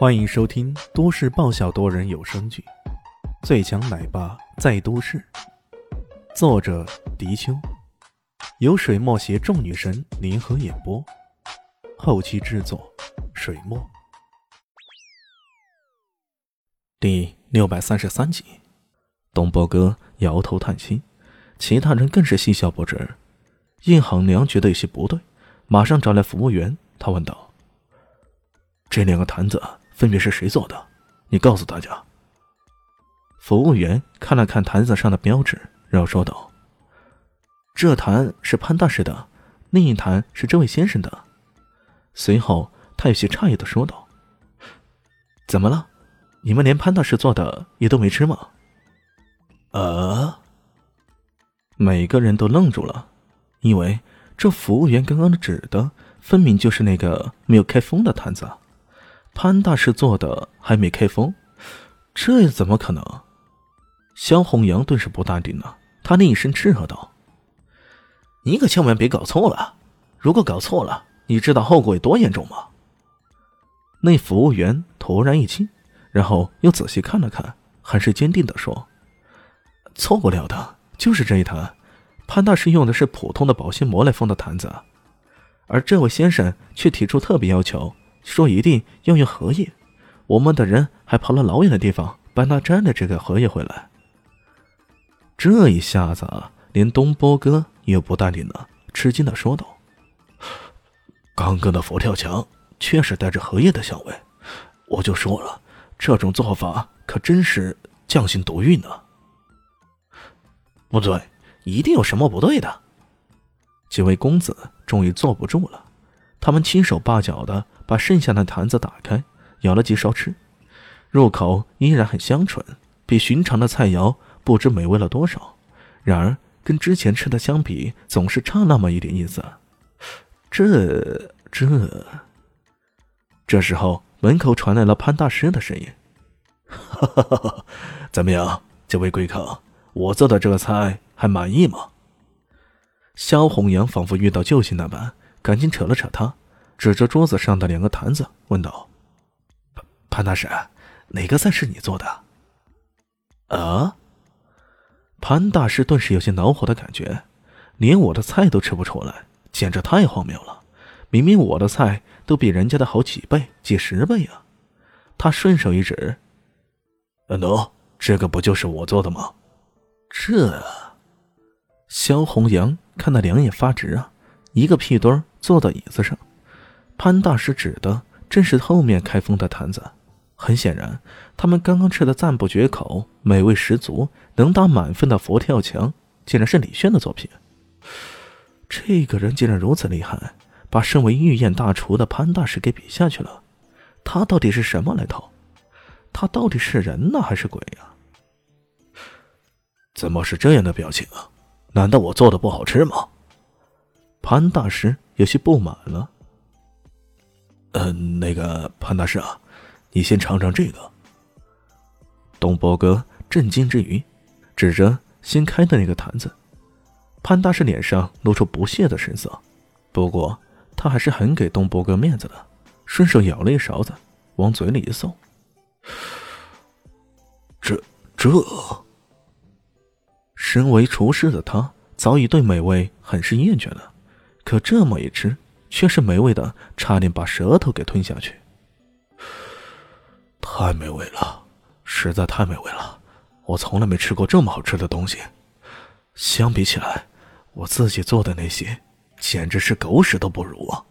欢迎收听都市爆笑多人有声剧《最强奶爸在都市》，作者：迪秋，由水墨携众女神联合演播，后期制作：水墨。第六百三十三集，东波哥摇头叹息，其他人更是嬉笑不止。叶行良觉得有些不对，马上找来服务员，他问道：“这两个坛子？”分别是谁做的？你告诉大家。服务员看了看坛子上的标志，然后说道：“这坛是潘大师的，另一坛是这位先生的。”随后，他有些诧异的说道：“怎么了？你们连潘大师做的也都没吃吗？”啊！每个人都愣住了，因为这服务员刚刚指的分明就是那个没有开封的坛子。啊潘大师做的还没开封，这怎么可能？萧红阳顿时不淡定了，他厉声斥喝道：“你可千万别搞错了！如果搞错了，你知道后果有多严重吗？”那服务员突然一惊，然后又仔细看了看，很是坚定的说：“错不了的，就是这一坛。潘大师用的是普通的保鲜膜来封的坛子，而这位先生却提出特别要求。”说一定要用荷叶，我们的人还跑了老远的地方帮他摘了这个荷叶回来。这一下子，连东波哥也不淡定了，吃惊的说道：“刚刚的佛跳墙确实带着荷叶的香味，我就说了，这种做法可真是匠心独运呢。”不对，一定有什么不对的。几位公子终于坐不住了，他们七手八脚的。把剩下的坛子打开，舀了几勺吃，入口依然很香醇，比寻常的菜肴不知美味了多少。然而跟之前吃的相比，总是差那么一点意思。这这……这时候门口传来了潘大师的声音：“哈哈哈哈怎么样，这位贵客，我做的这个菜还满意吗？”萧红阳仿佛遇到救星那般，赶紧扯了扯他。指着桌子上的两个坛子，问道：“潘潘大师，哪个菜是你做的？”啊！潘大师顿时有些恼火的感觉，连我的菜都吃不出来，简直太荒谬了！明明我的菜都比人家的好几倍、几十倍啊！他顺手一指：“喏，这个不就是我做的吗？”这……萧红阳看得两眼发直啊！一个屁墩坐到椅子上。潘大师指的正是后面开封的坛子，很显然，他们刚刚吃的赞不绝口、美味十足、能打满分的佛跳墙，竟然是李炫的作品。这个人竟然如此厉害，把身为御宴大厨的潘大师给比下去了。他到底是什么来头？他到底是人呢，还是鬼呀？怎么是这样的表情啊？难道我做的不好吃吗？潘大师有些不满了。嗯，那个潘大师啊，你先尝尝这个。东波哥震惊之余，指着新开的那个坛子。潘大师脸上露出不屑的神色，不过他还是很给东波哥面子的，顺手舀了一勺子，往嘴里一送。这这，身为厨师的他早已对美味很是厌倦了，可这么一吃。却是美味的，差点把舌头给吞下去。太美味了，实在太美味了！我从来没吃过这么好吃的东西。相比起来，我自己做的那些，简直是狗屎都不如啊！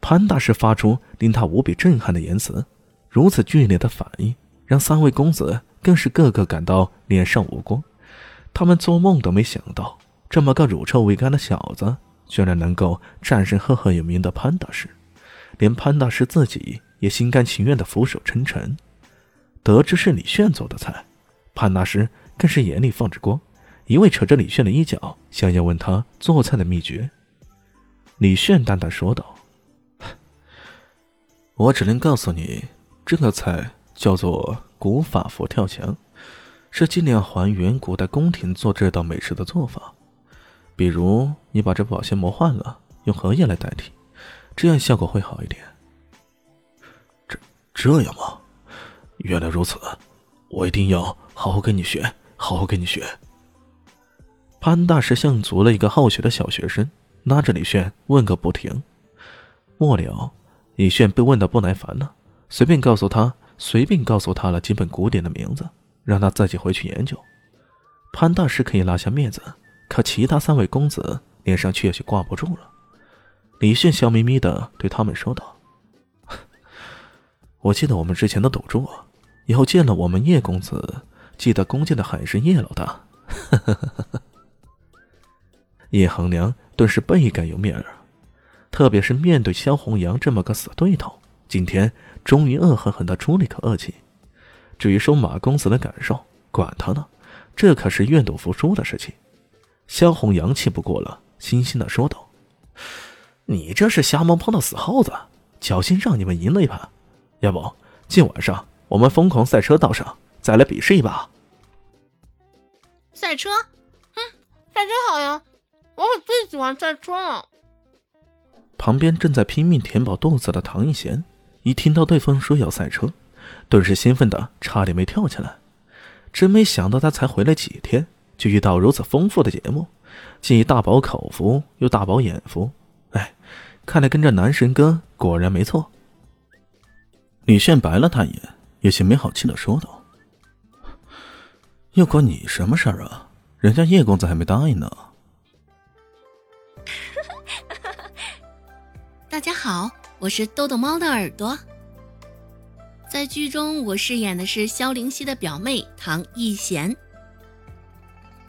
潘大师发出令他无比震撼的言辞，如此剧烈的反应，让三位公子更是个个感到脸上无光。他们做梦都没想到，这么个乳臭未干的小子。居然能够战胜赫赫有名的潘大师，连潘大师自己也心甘情愿的俯首称臣。得知是李炫做的菜，潘大师更是眼里放着光，一味扯着李炫的衣角，想要问他做菜的秘诀。李炫淡淡说道：“我只能告诉你，这个菜叫做古法佛跳墙，是尽量还原古代宫廷做这道美食的做法。”比如，你把这保鲜膜换了，用荷叶来代替，这样效果会好一点。这这样吗？原来如此，我一定要好好跟你学，好好跟你学。潘大师像足了一个好学的小学生，拉着李炫问个不停。末了，李炫被问得不耐烦了，随便告诉他，随便告诉他了几本古典的名字，让他自己回去研究。潘大师可以拉下面子，可其他三位公子脸上却有些挂不住了。李炫笑眯眯的对他们说道：“我记得我们之前的赌注，以后见了我们叶公子，记得恭敬的喊一声叶老大。”叶恒良顿时倍感有面儿，特别是面对萧红阳这么个死对头，今天终于恶狠狠的出了一口恶气。至于说马公子的感受，管他呢。这可是愿赌服输的事情，萧红阳气不过了，欣欣的说道：“你这是瞎猫碰到死耗子，侥幸让你们赢了一盘。要不今晚上我们疯狂赛车道上再来比试一把？赛车？嗯，赛车好呀，我可最喜欢赛车了。”旁边正在拼命填饱肚子的唐一贤，一听到对方说要赛车，顿时兴奋的差点没跳起来。真没想到，他才回来几天，就遇到如此丰富的节目，既大饱口福，又大饱眼福。哎，看来跟着男神哥果然没错。李炫白了他一眼，有些没好气的说道：“又关你什么事儿啊？人家叶公子还没答应呢。”大家好，我是豆豆猫的耳朵。在剧中，我饰演的是萧灵溪的表妹唐艺贤。